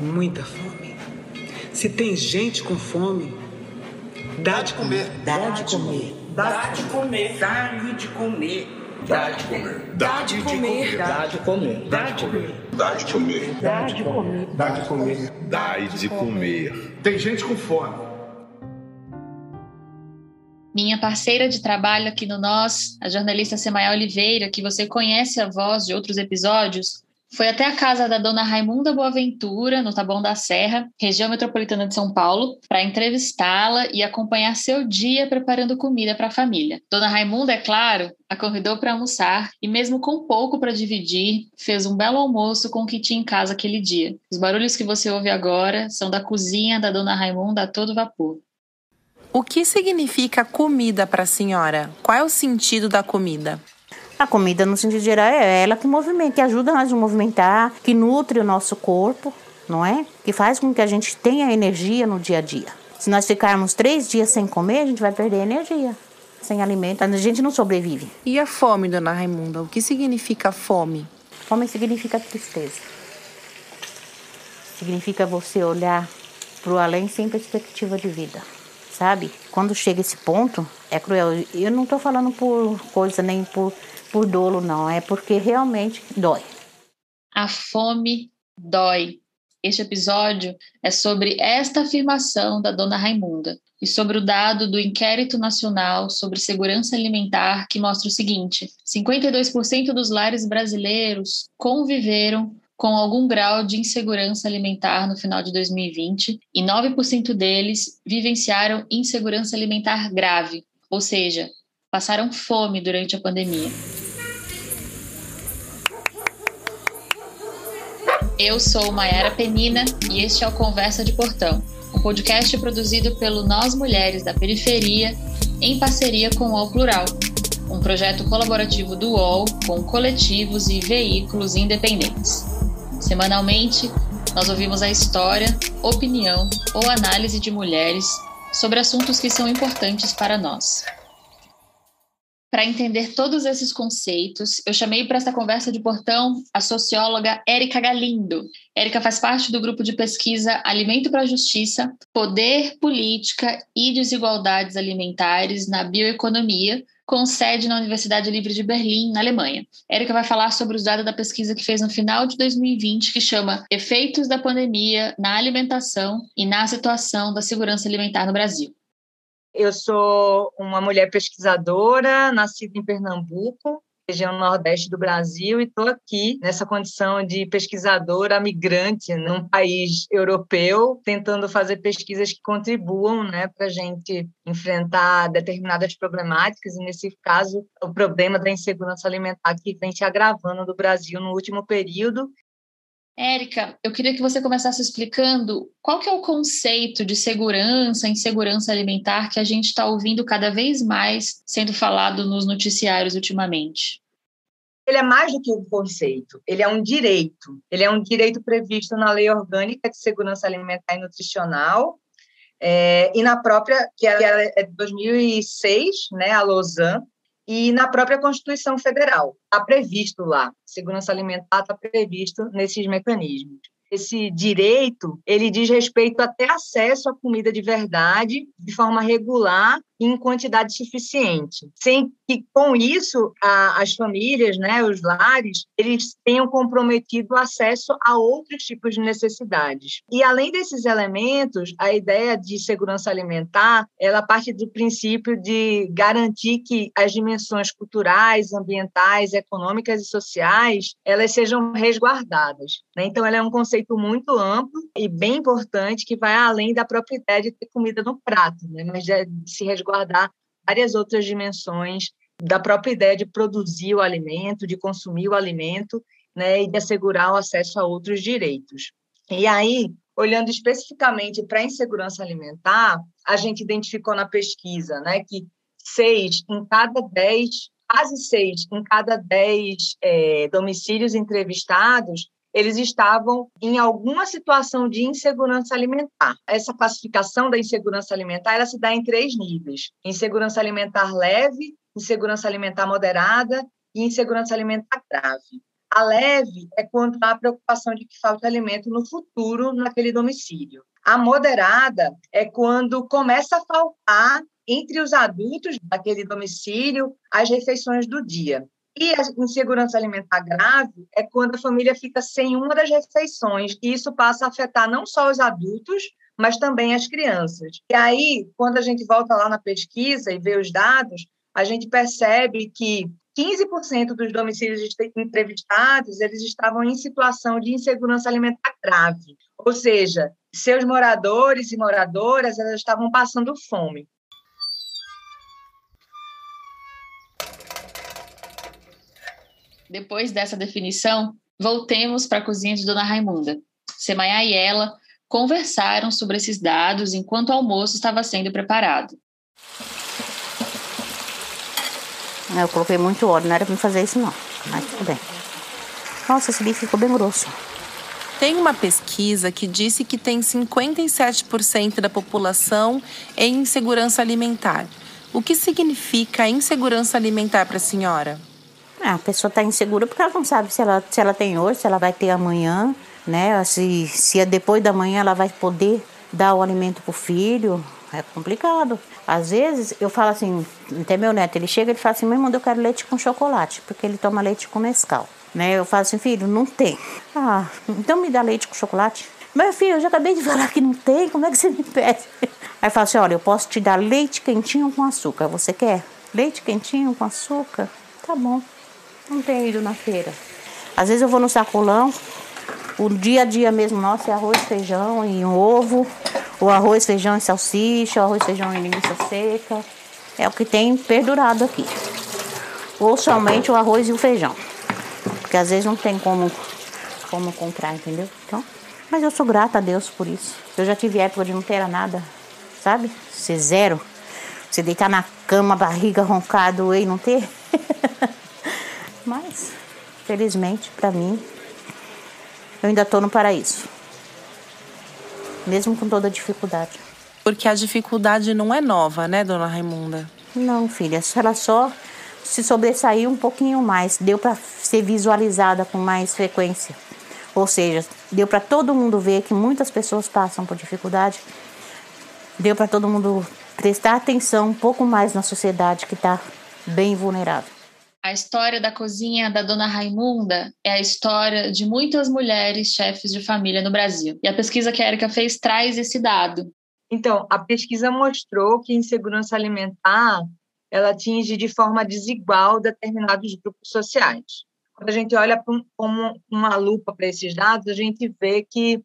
muita fome. Se tem gente com fome, dá de comer. Dá de comer. Dá de comer. Dá de comer. Dá de comer. Dá de comer. Dá de comer. Dá de comer. Dá de comer. Dá de comer. Dá de comer. Dai de comer. Tem gente com fome. Minha parceira de trabalho aqui no Nós, a jornalista Semaia Oliveira, que você conhece a voz de outros episódios, foi até a casa da dona Raimunda Boaventura, no Taboão da Serra, região metropolitana de São Paulo, para entrevistá-la e acompanhar seu dia preparando comida para a família. Dona Raimunda, é claro, a convidou para almoçar e, mesmo com pouco para dividir, fez um belo almoço com o que tinha em casa aquele dia. Os barulhos que você ouve agora são da cozinha da dona Raimunda a todo vapor. O que significa comida para a senhora? Qual é o sentido da comida? A comida, no sentido geral, é ela que movimenta, que ajuda nós a movimentar, que nutre o nosso corpo, não é? Que faz com que a gente tenha energia no dia a dia. Se nós ficarmos três dias sem comer, a gente vai perder energia. Sem alimento, a gente não sobrevive. E a fome, dona Raimunda? O que significa fome? Fome significa tristeza. Significa você olhar para o além sem perspectiva de vida, sabe? Quando chega esse ponto, é cruel. Eu não estou falando por coisa nem por por dolo, não, é porque realmente dói. A fome dói. Este episódio é sobre esta afirmação da dona Raimunda e sobre o dado do Inquérito Nacional sobre Segurança Alimentar, que mostra o seguinte: 52% dos lares brasileiros conviveram com algum grau de insegurança alimentar no final de 2020 e 9% deles vivenciaram insegurança alimentar grave, ou seja, passaram fome durante a pandemia. Eu sou Mayara Penina e este é o Conversa de Portão, um podcast produzido pelo Nós Mulheres da Periferia em parceria com o Plural, um projeto colaborativo do UOL com coletivos e veículos independentes. Semanalmente, nós ouvimos a história, opinião ou análise de mulheres sobre assuntos que são importantes para nós. Para entender todos esses conceitos, eu chamei para essa conversa de portão a socióloga Érica Galindo. Érica faz parte do grupo de pesquisa Alimento para a Justiça, Poder, Política e Desigualdades Alimentares na Bioeconomia, com sede na Universidade Livre de Berlim, na Alemanha. Érica vai falar sobre os dados da pesquisa que fez no final de 2020, que chama Efeitos da Pandemia na Alimentação e na Situação da Segurança Alimentar no Brasil. Eu sou uma mulher pesquisadora, nascida em Pernambuco, região nordeste do Brasil, e estou aqui nessa condição de pesquisadora migrante num país europeu, tentando fazer pesquisas que contribuam né, para a gente enfrentar determinadas problemáticas, e nesse caso, o problema da insegurança alimentar que vem se agravando no Brasil no último período Érica, eu queria que você começasse explicando qual que é o conceito de segurança, insegurança alimentar que a gente está ouvindo cada vez mais sendo falado nos noticiários ultimamente. Ele é mais do que um conceito, ele é um direito. Ele é um direito previsto na Lei Orgânica de Segurança Alimentar e Nutricional é, e na própria, que é de 2006, né, a Lausanne, e na própria Constituição Federal. Está previsto lá, segurança alimentar está previsto nesses mecanismos esse direito, ele diz respeito até acesso à comida de verdade de forma regular em quantidade suficiente, sem que com isso a, as famílias, né, os lares, eles tenham comprometido o acesso a outros tipos de necessidades. E além desses elementos, a ideia de segurança alimentar, ela parte do princípio de garantir que as dimensões culturais, ambientais, econômicas e sociais, elas sejam resguardadas. Né? Então, ela é um conceito muito amplo e bem importante que vai além da própria ideia de ter comida no prato, né? mas de se resguardar várias outras dimensões da própria ideia de produzir o alimento, de consumir o alimento, né, e de assegurar o acesso a outros direitos. E aí, olhando especificamente para a insegurança alimentar, a gente identificou na pesquisa, né, que seis em cada dez, quase seis em cada dez é, domicílios entrevistados eles estavam em alguma situação de insegurança alimentar. Essa classificação da insegurança alimentar ela se dá em três níveis: insegurança alimentar leve, insegurança alimentar moderada e insegurança alimentar grave. A leve é quando há preocupação de que falta alimento no futuro naquele domicílio. A moderada é quando começa a faltar entre os adultos daquele domicílio as refeições do dia. E a insegurança alimentar grave é quando a família fica sem uma das refeições, e isso passa a afetar não só os adultos, mas também as crianças. E aí, quando a gente volta lá na pesquisa e vê os dados, a gente percebe que 15% dos domicílios entrevistados, eles estavam em situação de insegurança alimentar grave. Ou seja, seus moradores e moradoras, elas estavam passando fome. Depois dessa definição, voltemos para a cozinha de Dona Raimunda. Semaiá e ela conversaram sobre esses dados enquanto o almoço estava sendo preparado. Eu coloquei muito óleo, não era para fazer isso não, mas tudo bem. Nossa, esse bife ficou bem grosso. Tem uma pesquisa que disse que tem 57% da população em insegurança alimentar. O que significa insegurança alimentar para a senhora? Ah, a pessoa está insegura porque ela não sabe se ela, se ela tem hoje, se ela vai ter amanhã, né? Se, se é depois da manhã ela vai poder dar o alimento para o filho. É complicado. Às vezes eu falo assim, até meu neto, ele chega e fala assim, mãe, eu quero leite com chocolate, porque ele toma leite com Nescau. Né? Eu falo assim, filho, não tem. Ah, então me dá leite com chocolate. Meu filho, eu já acabei de falar que não tem, como é que você me pede? Aí fala assim, olha, eu posso te dar leite quentinho com açúcar, você quer? Leite quentinho com açúcar? Tá bom. Não tenho ido na feira. Às vezes eu vou no sacolão, o dia a dia mesmo nosso é arroz, feijão e um ovo, o arroz, feijão e salsicha, o arroz, feijão e linguiça seca. É o que tem perdurado aqui. Ou somente o arroz e o feijão. Porque às vezes não tem como, como comprar, entendeu? Então, mas eu sou grata a Deus por isso. Eu já tive época de não ter nada, sabe? Ser zero. Você deitar na cama, barriga roncado e não ter. mas, felizmente, para mim, eu ainda estou no paraíso. Mesmo com toda a dificuldade. Porque a dificuldade não é nova, né, dona Raimunda? Não, filha. Ela só se sobressaiu um pouquinho mais, deu para ser visualizada com mais frequência. Ou seja, deu para todo mundo ver que muitas pessoas passam por dificuldade. Deu para todo mundo prestar atenção um pouco mais na sociedade que está bem vulnerável. A história da cozinha da dona Raimunda é a história de muitas mulheres chefes de família no Brasil. E a pesquisa que a Erika fez traz esse dado. Então, a pesquisa mostrou que insegurança alimentar ela atinge de forma desigual determinados grupos sociais. Quando a gente olha com uma lupa para esses dados, a gente vê que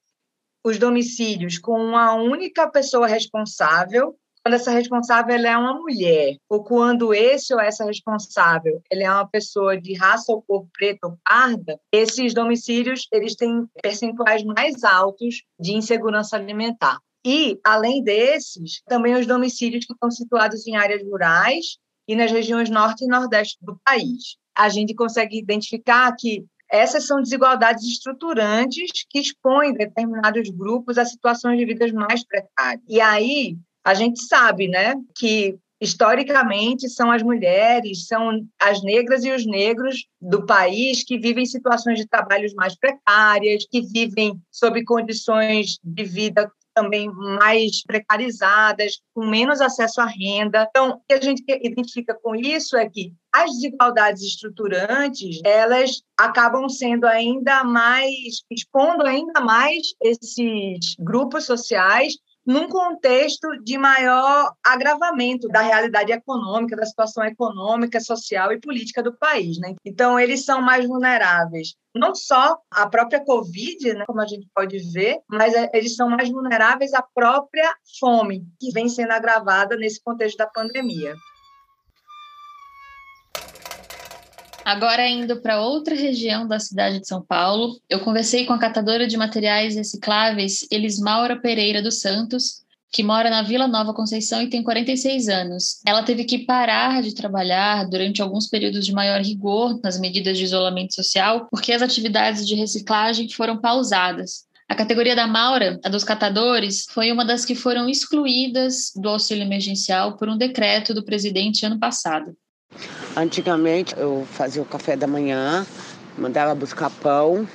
os domicílios com uma única pessoa responsável quando essa responsável é uma mulher, ou quando esse ou essa responsável é uma pessoa de raça ou cor preta ou parda, esses domicílios eles têm percentuais mais altos de insegurança alimentar. E, além desses, também os domicílios que estão situados em áreas rurais e nas regiões norte e nordeste do país. A gente consegue identificar que essas são desigualdades estruturantes que expõem determinados grupos a situações de vidas mais precárias. E aí, a gente sabe, né, que historicamente são as mulheres, são as negras e os negros do país que vivem situações de trabalhos mais precárias, que vivem sob condições de vida também mais precarizadas, com menos acesso à renda. Então, o que a gente identifica com isso é que as desigualdades estruturantes, elas acabam sendo ainda mais, expondo ainda mais esses grupos sociais num contexto de maior agravamento da realidade econômica, da situação econômica, social e política do país. Né? Então, eles são mais vulneráveis. Não só à própria Covid, né, como a gente pode ver, mas é, eles são mais vulneráveis à própria fome, que vem sendo agravada nesse contexto da pandemia. Agora, indo para outra região da cidade de São Paulo, eu conversei com a catadora de materiais recicláveis Elismaura Pereira dos Santos, que mora na Vila Nova Conceição e tem 46 anos. Ela teve que parar de trabalhar durante alguns períodos de maior rigor nas medidas de isolamento social, porque as atividades de reciclagem foram pausadas. A categoria da Maura, a dos catadores, foi uma das que foram excluídas do auxílio emergencial por um decreto do presidente ano passado. Antigamente eu fazia o café da manhã mandava buscar pão,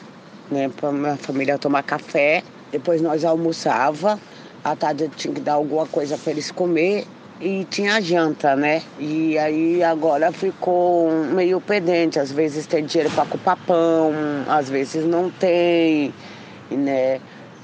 né, para minha família tomar café. Depois nós almoçava. À tarde eu tinha que dar alguma coisa para eles comer e tinha janta, né? E aí agora ficou meio pendente. Às vezes tem dinheiro para comprar pão, às vezes não tem, né?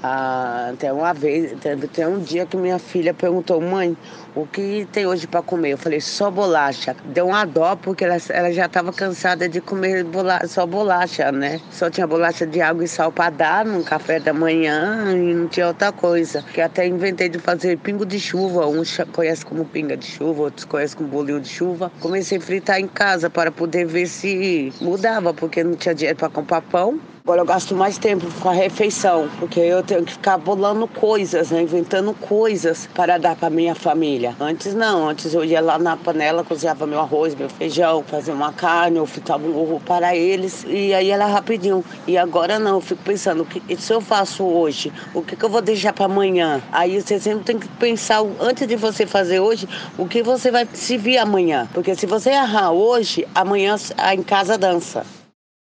Ah, até uma vez, até um dia que minha filha perguntou, mãe, o que tem hoje para comer? Eu falei, só bolacha. Deu uma dó, porque ela, ela já estava cansada de comer bolacha, só bolacha, né? Só tinha bolacha de água e sal para dar no café da manhã e não tinha outra coisa. Que até inventei de fazer pingo de chuva. Uns conhecem como pinga de chuva, outros conhecem como bolinho de chuva. Comecei a fritar em casa para poder ver se mudava, porque não tinha dinheiro para comprar pão. Agora eu gasto mais tempo com a refeição, porque eu tenho que ficar bolando coisas, né? inventando coisas para dar para minha família. Antes não, antes eu ia lá na panela, cozinhava meu arroz, meu feijão, fazia uma carne, eu fritava um ovo para eles e aí era rapidinho. E agora não, eu fico pensando, o que se eu faço hoje, o que, que eu vou deixar para amanhã? Aí você sempre tem que pensar, antes de você fazer hoje, o que você vai se vir amanhã. Porque se você errar hoje, amanhã em casa dança.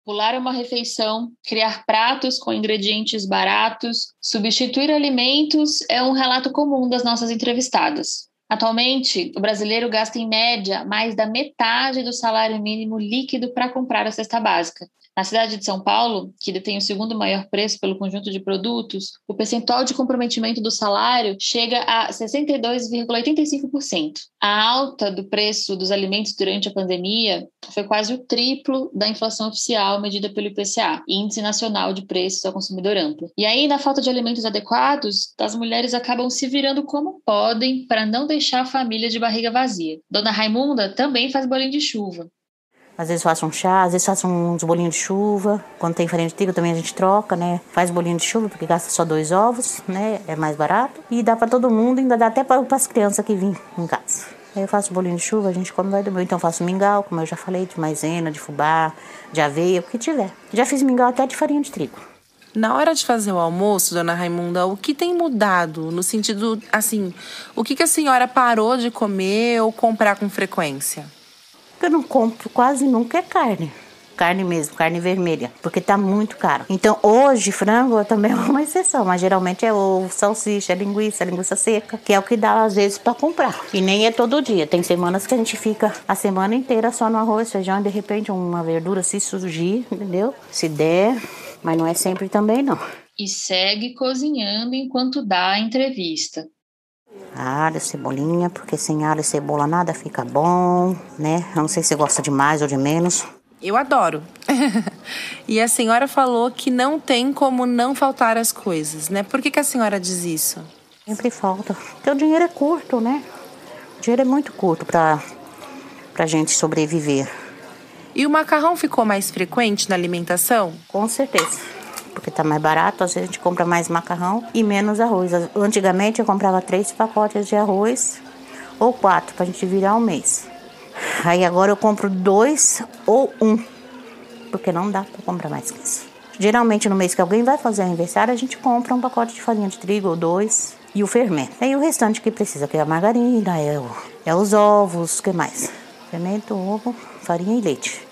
Pular uma refeição, criar pratos com ingredientes baratos, substituir alimentos é um relato comum das nossas entrevistadas. Atualmente, o brasileiro gasta em média mais da metade do salário mínimo líquido para comprar a cesta básica. Na cidade de São Paulo, que detém o segundo maior preço pelo conjunto de produtos, o percentual de comprometimento do salário chega a 62,85%. A alta do preço dos alimentos durante a pandemia foi quase o triplo da inflação oficial medida pelo IPCA, Índice Nacional de Preços ao Consumidor Amplo. E aí, na falta de alimentos adequados, as mulheres acabam se virando como podem para não deixar a família de barriga vazia. Dona Raimunda também faz bolinho de chuva. Às vezes faço um chá, às vezes faço uns bolinhos de chuva. Quando tem farinha de trigo também a gente troca, né? Faz bolinho de chuva porque gasta só dois ovos, né? É mais barato. E dá para todo mundo, ainda dá até para as crianças que vêm em casa. Aí eu faço bolinho de chuva, a gente come vai do meu. Então eu faço mingau, como eu já falei, de maisena, de fubá, de aveia, o que tiver. Já fiz mingau até de farinha de trigo. Na hora de fazer o almoço, dona Raimunda, o que tem mudado? No sentido, assim, o que, que a senhora parou de comer ou comprar com frequência? Que eu não compro quase nunca é carne. Carne mesmo, carne vermelha, porque tá muito caro. Então, hoje, frango também é uma exceção, mas geralmente é ovo, salsicha, linguiça, linguiça seca, que é o que dá às vezes para comprar. E nem é todo dia. Tem semanas que a gente fica a semana inteira só no arroz, feijão, e de repente uma verdura se surgir, entendeu? Se der, mas não é sempre também não. E segue cozinhando enquanto dá a entrevista. Alho, cebolinha, porque sem alho e cebola nada fica bom, né? Eu não sei se você gosta de mais ou de menos. Eu adoro. e a senhora falou que não tem como não faltar as coisas, né? Por que, que a senhora diz isso? Sempre falta. Porque o dinheiro é curto, né? O dinheiro é muito curto para a gente sobreviver. E o macarrão ficou mais frequente na alimentação? Com certeza porque tá mais barato, às vezes a gente compra mais macarrão e menos arroz. Antigamente eu comprava três pacotes de arroz ou quatro pra gente virar um mês. Aí agora eu compro dois ou um, porque não dá para comprar mais que isso. Geralmente no mês que alguém vai fazer aniversário, a gente compra um pacote de farinha de trigo ou dois e o fermento. Aí o restante que precisa, que é a margarina, é, o, é os ovos, que mais? Fermento, ovo, farinha e leite.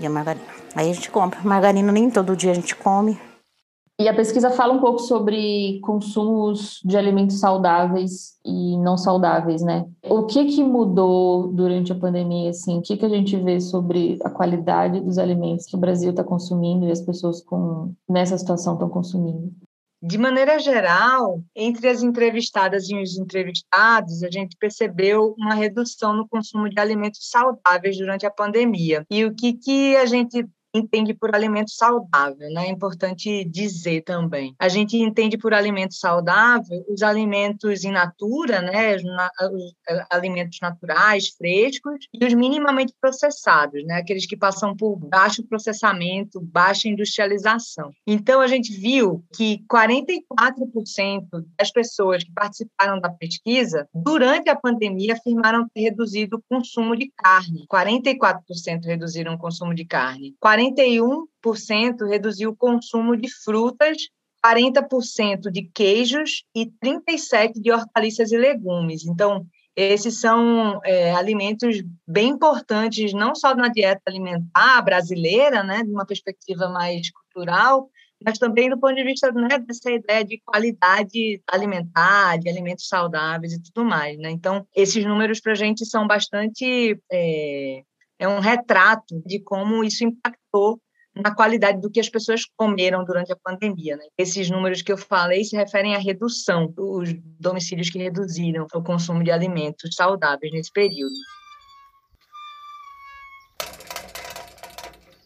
E a margarina. Aí a gente compra. Margarina nem todo dia a gente come. E a pesquisa fala um pouco sobre consumos de alimentos saudáveis e não saudáveis, né? O que que mudou durante a pandemia, assim? O que que a gente vê sobre a qualidade dos alimentos que o Brasil está consumindo e as pessoas com nessa situação estão consumindo? De maneira geral, entre as entrevistadas e os entrevistados, a gente percebeu uma redução no consumo de alimentos saudáveis durante a pandemia. E o que, que a gente entende por alimento saudável, né? É importante dizer também. A gente entende por alimento saudável os alimentos in natura, né? Os, os alimentos naturais, frescos, e os minimamente processados, né? Aqueles que passam por baixo processamento, baixa industrialização. Então, a gente viu que 44% das pessoas que participaram da pesquisa, durante a pandemia, afirmaram ter reduzido o consumo de carne. 44% reduziram o consumo de carne. 41% reduziu o consumo de frutas, 40% de queijos e 37% de hortaliças e legumes. Então, esses são é, alimentos bem importantes, não só na dieta alimentar brasileira, né, de uma perspectiva mais cultural, mas também do ponto de vista né, dessa ideia de qualidade alimentar, de alimentos saudáveis e tudo mais. Né? Então, esses números para a gente são bastante. É, é um retrato de como isso impactou na qualidade do que as pessoas comeram durante a pandemia. Né? Esses números que eu falei se referem à redução, dos domicílios que reduziram o consumo de alimentos saudáveis nesse período.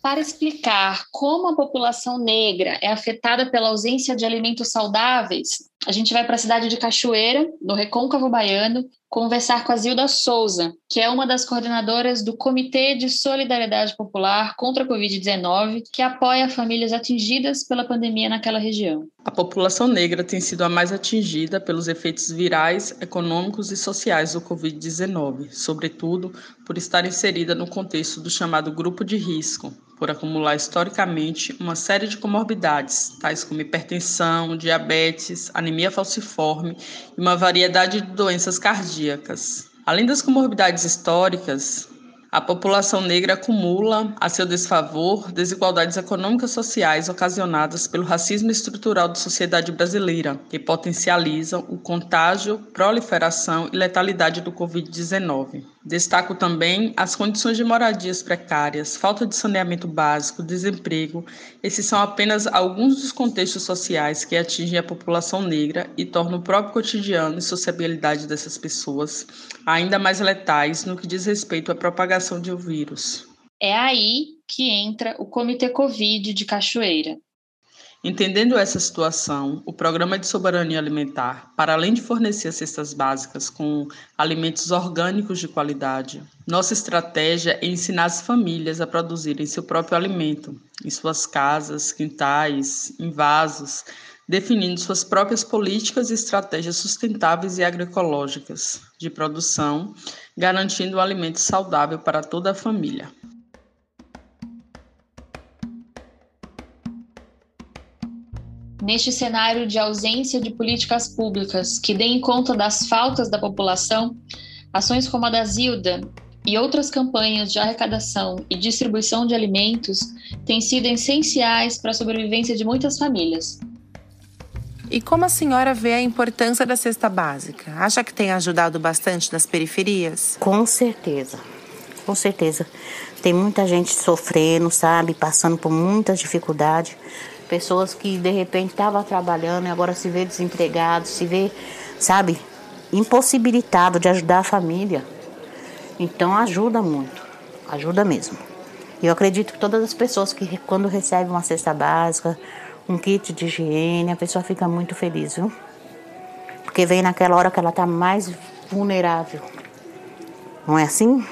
Para explicar como a população negra é afetada pela ausência de alimentos saudáveis, a gente vai para a cidade de Cachoeira, no Recôncavo Baiano, conversar com a Zilda Souza, que é uma das coordenadoras do Comitê de Solidariedade Popular contra a Covid-19, que apoia famílias atingidas pela pandemia naquela região. A população negra tem sido a mais atingida pelos efeitos virais, econômicos e sociais do Covid-19, sobretudo por estar inserida no contexto do chamado grupo de risco, por acumular historicamente uma série de comorbidades, tais como hipertensão, diabetes, anemia falciforme e uma variedade de doenças cardíacas. Além das comorbidades históricas, a população negra acumula, a seu desfavor, desigualdades econômicas sociais ocasionadas pelo racismo estrutural da sociedade brasileira, que potencializam o contágio, proliferação e letalidade do Covid-19. Destaco também as condições de moradias precárias, falta de saneamento básico, desemprego. Esses são apenas alguns dos contextos sociais que atingem a população negra e tornam o próprio cotidiano e sociabilidade dessas pessoas ainda mais letais no que diz respeito à propagação de um vírus. É aí que entra o Comitê Covid de Cachoeira. Entendendo essa situação, o Programa de Soberania Alimentar, para além de fornecer cestas básicas com alimentos orgânicos de qualidade, nossa estratégia é ensinar as famílias a produzirem seu próprio alimento, em suas casas, quintais, em vasos, definindo suas próprias políticas e estratégias sustentáveis e agroecológicas de produção, garantindo um alimento saudável para toda a família. Neste cenário de ausência de políticas públicas que deem conta das faltas da população, ações como a da Zilda e outras campanhas de arrecadação e distribuição de alimentos têm sido essenciais para a sobrevivência de muitas famílias. E como a senhora vê a importância da cesta básica? Acha que tem ajudado bastante nas periferias? Com certeza, com certeza. Tem muita gente sofrendo, sabe, passando por muitas dificuldades. Pessoas que de repente estavam trabalhando e agora se vê desempregado, se vê, sabe, impossibilitado de ajudar a família. Então ajuda muito, ajuda mesmo. E eu acredito que todas as pessoas que quando recebem uma cesta básica, um kit de higiene, a pessoa fica muito feliz, viu? Porque vem naquela hora que ela está mais vulnerável. Não é assim?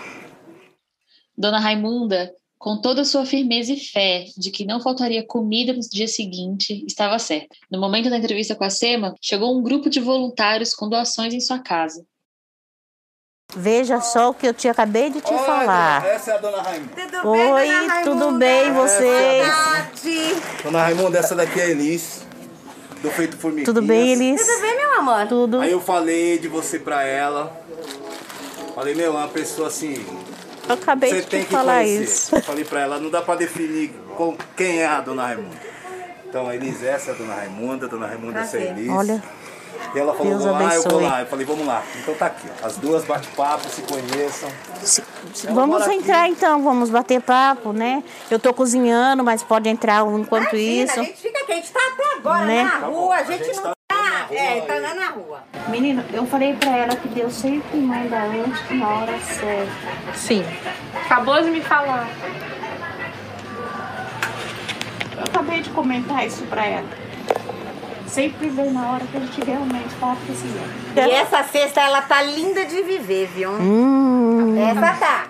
Dona Raimunda, com toda a sua firmeza e fé de que não faltaria comida no dia seguinte, estava certa. No momento da entrevista com a SEMA, chegou um grupo de voluntários com doações em sua casa. Veja só o que eu te acabei de te Oi, falar. Essa é a dona Raimunda. Tudo Oi, bem, dona tudo bem, vocês? É dona Raimunda, essa daqui é a Elis, do Feito Formiguinhas. Tudo bem, Elis? Tudo bem, meu amor? Tudo. Aí eu falei de você pra ela. Falei, meu, é uma pessoa assim... Eu acabei você de tem te que falar conhecer. isso. Eu falei pra ela, não dá pra definir com quem é a dona Raimunda. Então, a Elis, essa é a dona Raimunda, a dona Raimunda, essa é a Elis. Olha... E ela falou, Deus vamos lá, eu vou lá. Eu falei, vamos lá. Então tá aqui, ó. As duas bate-papo, se conheçam. Se- Ela Vamos entrar aqui. então, vamos bater papo, né? Eu tô cozinhando, mas pode entrar enquanto Imagina, isso. A gente fica aqui, a gente tá até agora Né? na Tá rua, a A gente, gente não tá tá. Rua é, tá aí. lá na rua. Menino, eu falei pra ela que Deus sempre manda antes na hora certa. Sim. Acabou de me falar. Eu acabei de comentar isso pra ela. Sempre vem na hora que a gente realmente tá precisando. E essa cesta, ela tá linda de viver, viu? Hum, Essa tá.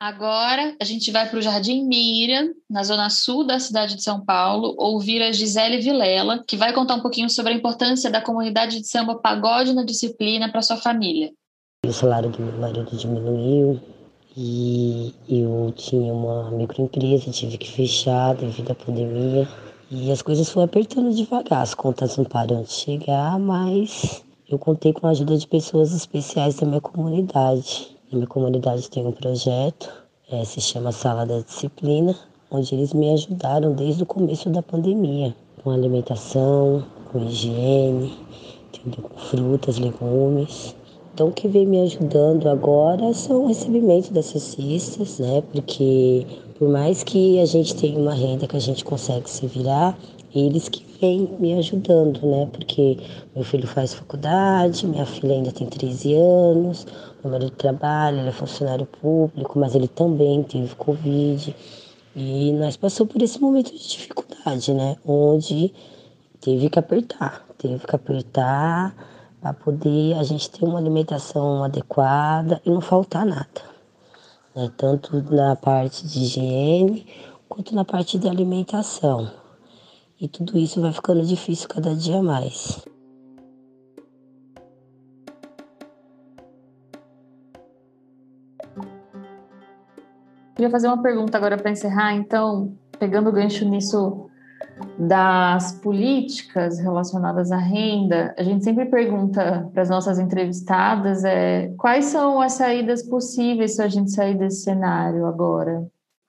Agora a gente vai para o Jardim Miriam, na zona sul da cidade de São Paulo, ouvir a Gisele Vilela, que vai contar um pouquinho sobre a importância da comunidade de samba pagode na disciplina para sua família. O salário do meu marido diminuiu e eu tinha uma microempresa, tive que fechar devido à pandemia. E as coisas foram apertando devagar, as contas não param de chegar, mas eu contei com a ajuda de pessoas especiais da minha comunidade. Na minha comunidade tem um projeto, é, se chama Sala da Disciplina, onde eles me ajudaram desde o começo da pandemia, com alimentação, com higiene, entendeu? com frutas, legumes. Então, o que vem me ajudando agora são o recebimento dessas cestas, né? Porque por mais que a gente tenha uma renda que a gente consegue se virar, eles que vêm me ajudando, né? Porque meu filho faz faculdade, minha filha ainda tem 13 anos, meu marido trabalha, ele é funcionário público, mas ele também teve Covid. E nós passamos por esse momento de dificuldade, né? Onde teve que apertar, teve que apertar para poder a gente ter uma alimentação adequada e não faltar nada. Né? Tanto na parte de higiene quanto na parte de alimentação. E tudo isso vai ficando difícil cada dia mais. Queria fazer uma pergunta agora para encerrar, então, pegando o gancho nisso das políticas relacionadas à renda, a gente sempre pergunta para as nossas entrevistadas é, quais são as saídas possíveis se a gente sair desse cenário agora.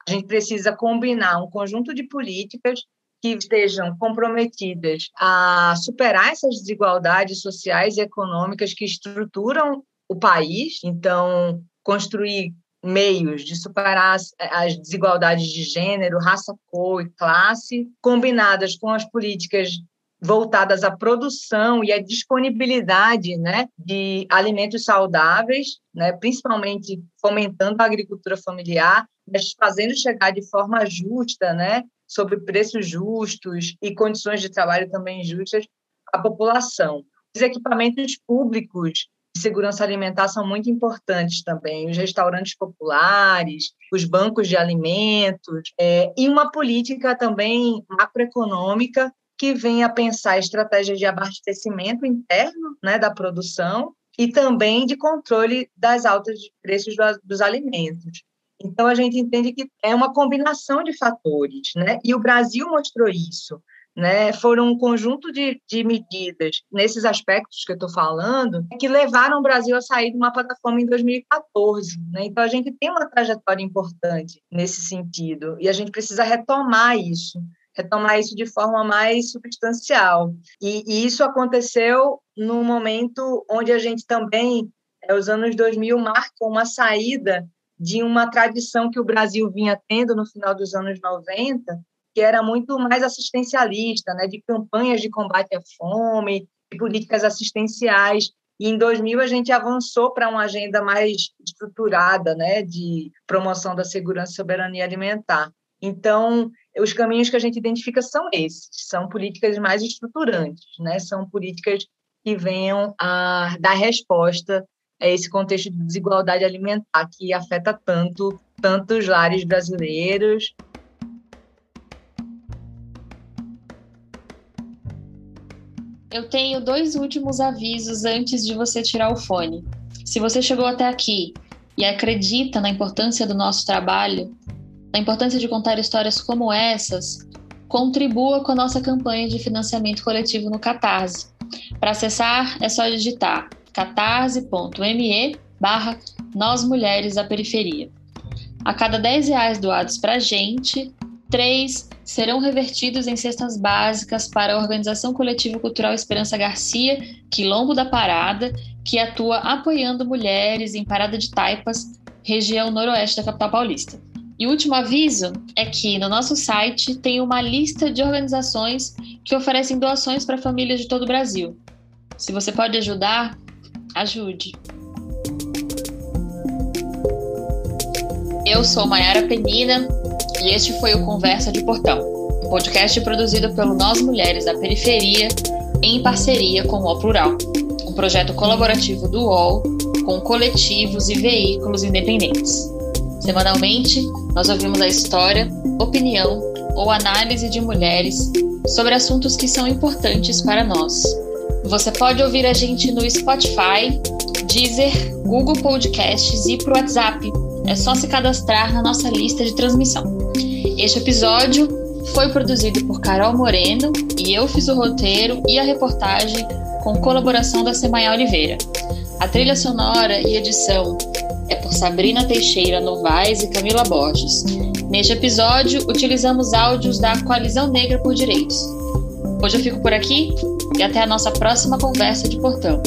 A gente precisa combinar um conjunto de políticas que estejam comprometidas a superar essas desigualdades sociais e econômicas que estruturam o país. Então, construir meios de superar as, as, desigualdades de gênero, raça, cor e classe, combinadas com as políticas voltadas à produção e à disponibilidade né, de alimentos saudáveis, né, principalmente fomentando a agricultura familiar, mas fazendo chegar de forma justa, né, sobre preços justos e condições de trabalho também justas à população. Os equipamentos públicos de segurança alimentar são muito importantes também, os restaurantes populares, os bancos de alimentos, é, e uma política também macroeconômica que venha pensar estratégias de abastecimento interno né, da produção e também de controle das altas preços do, dos alimentos. Então, a gente entende que é uma combinação de fatores, né? e o Brasil mostrou isso né, foram um conjunto de, de medidas nesses aspectos que eu estou falando que levaram o Brasil a sair de uma plataforma em 2014. Né? Então, a gente tem uma trajetória importante nesse sentido e a gente precisa retomar isso, retomar isso de forma mais substancial. E, e isso aconteceu num momento onde a gente também, é, os anos 2000 marcam uma saída de uma tradição que o Brasil vinha tendo no final dos anos 90, que era muito mais assistencialista, né, de campanhas de combate à fome, de políticas assistenciais. E em 2000 a gente avançou para uma agenda mais estruturada, né, de promoção da segurança e soberania alimentar. Então, os caminhos que a gente identifica são esses, são políticas mais estruturantes, né? São políticas que venham a dar resposta a esse contexto de desigualdade alimentar que afeta tanto tantos lares brasileiros Eu tenho dois últimos avisos antes de você tirar o fone. Se você chegou até aqui e acredita na importância do nosso trabalho, na importância de contar histórias como essas, contribua com a nossa campanha de financiamento coletivo no Catarse. Para acessar, é só digitar catarse.me barra Nós Mulheres da Periferia. A cada 10 reais doados para a gente, três serão revertidos em cestas básicas para a Organização Coletiva Cultural Esperança Garcia, Quilombo da Parada, que atua apoiando mulheres em Parada de Taipas, região noroeste da capital paulista. E o último aviso é que no nosso site tem uma lista de organizações que oferecem doações para famílias de todo o Brasil. Se você pode ajudar, ajude. Eu sou Mayara Penina e este foi o Conversa de Portão, um podcast produzido pelo Nós Mulheres da Periferia em parceria com o Plural, um projeto colaborativo do UOL com coletivos e veículos independentes. Semanalmente, nós ouvimos a história, opinião ou análise de mulheres sobre assuntos que são importantes para nós. Você pode ouvir a gente no Spotify, Deezer, Google Podcasts e pro WhatsApp. É só se cadastrar na nossa lista de transmissão. Este episódio foi produzido por Carol Moreno e eu fiz o roteiro e a reportagem com colaboração da Semaia Oliveira. A trilha sonora e edição é por Sabrina Teixeira Novaes e Camila Borges. Neste episódio, utilizamos áudios da Coalizão Negra por Direitos. Hoje eu fico por aqui e até a nossa próxima conversa de portão.